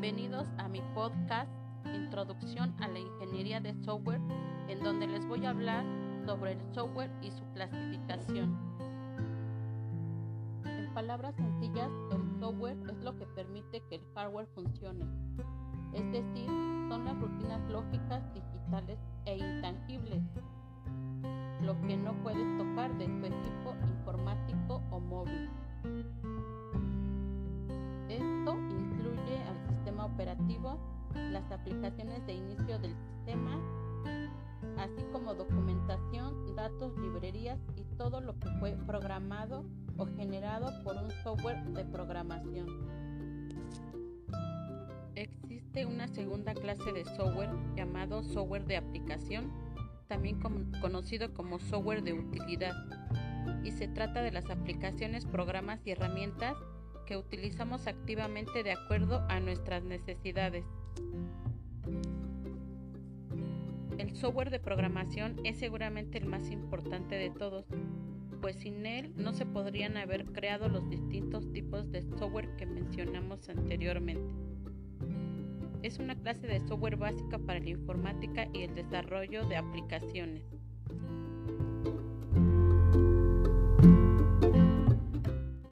mi podcast Introducción a la Ingeniería de Software, en donde les voy a hablar sobre el software y su clasificación. En palabras sencillas, el software es lo que permite que el hardware funcione, es decir, son las rutinas lógicas, digitales e intangibles, lo que no puedes tocar de tu equipo las aplicaciones de inicio del sistema, así como documentación, datos, librerías y todo lo que fue programado o generado por un software de programación. Existe una segunda clase de software llamado software de aplicación, también conocido como software de utilidad, y se trata de las aplicaciones, programas y herramientas que utilizamos activamente de acuerdo a nuestras necesidades. El software de programación es seguramente el más importante de todos, pues sin él no se podrían haber creado los distintos tipos de software que mencionamos anteriormente. Es una clase de software básica para la informática y el desarrollo de aplicaciones.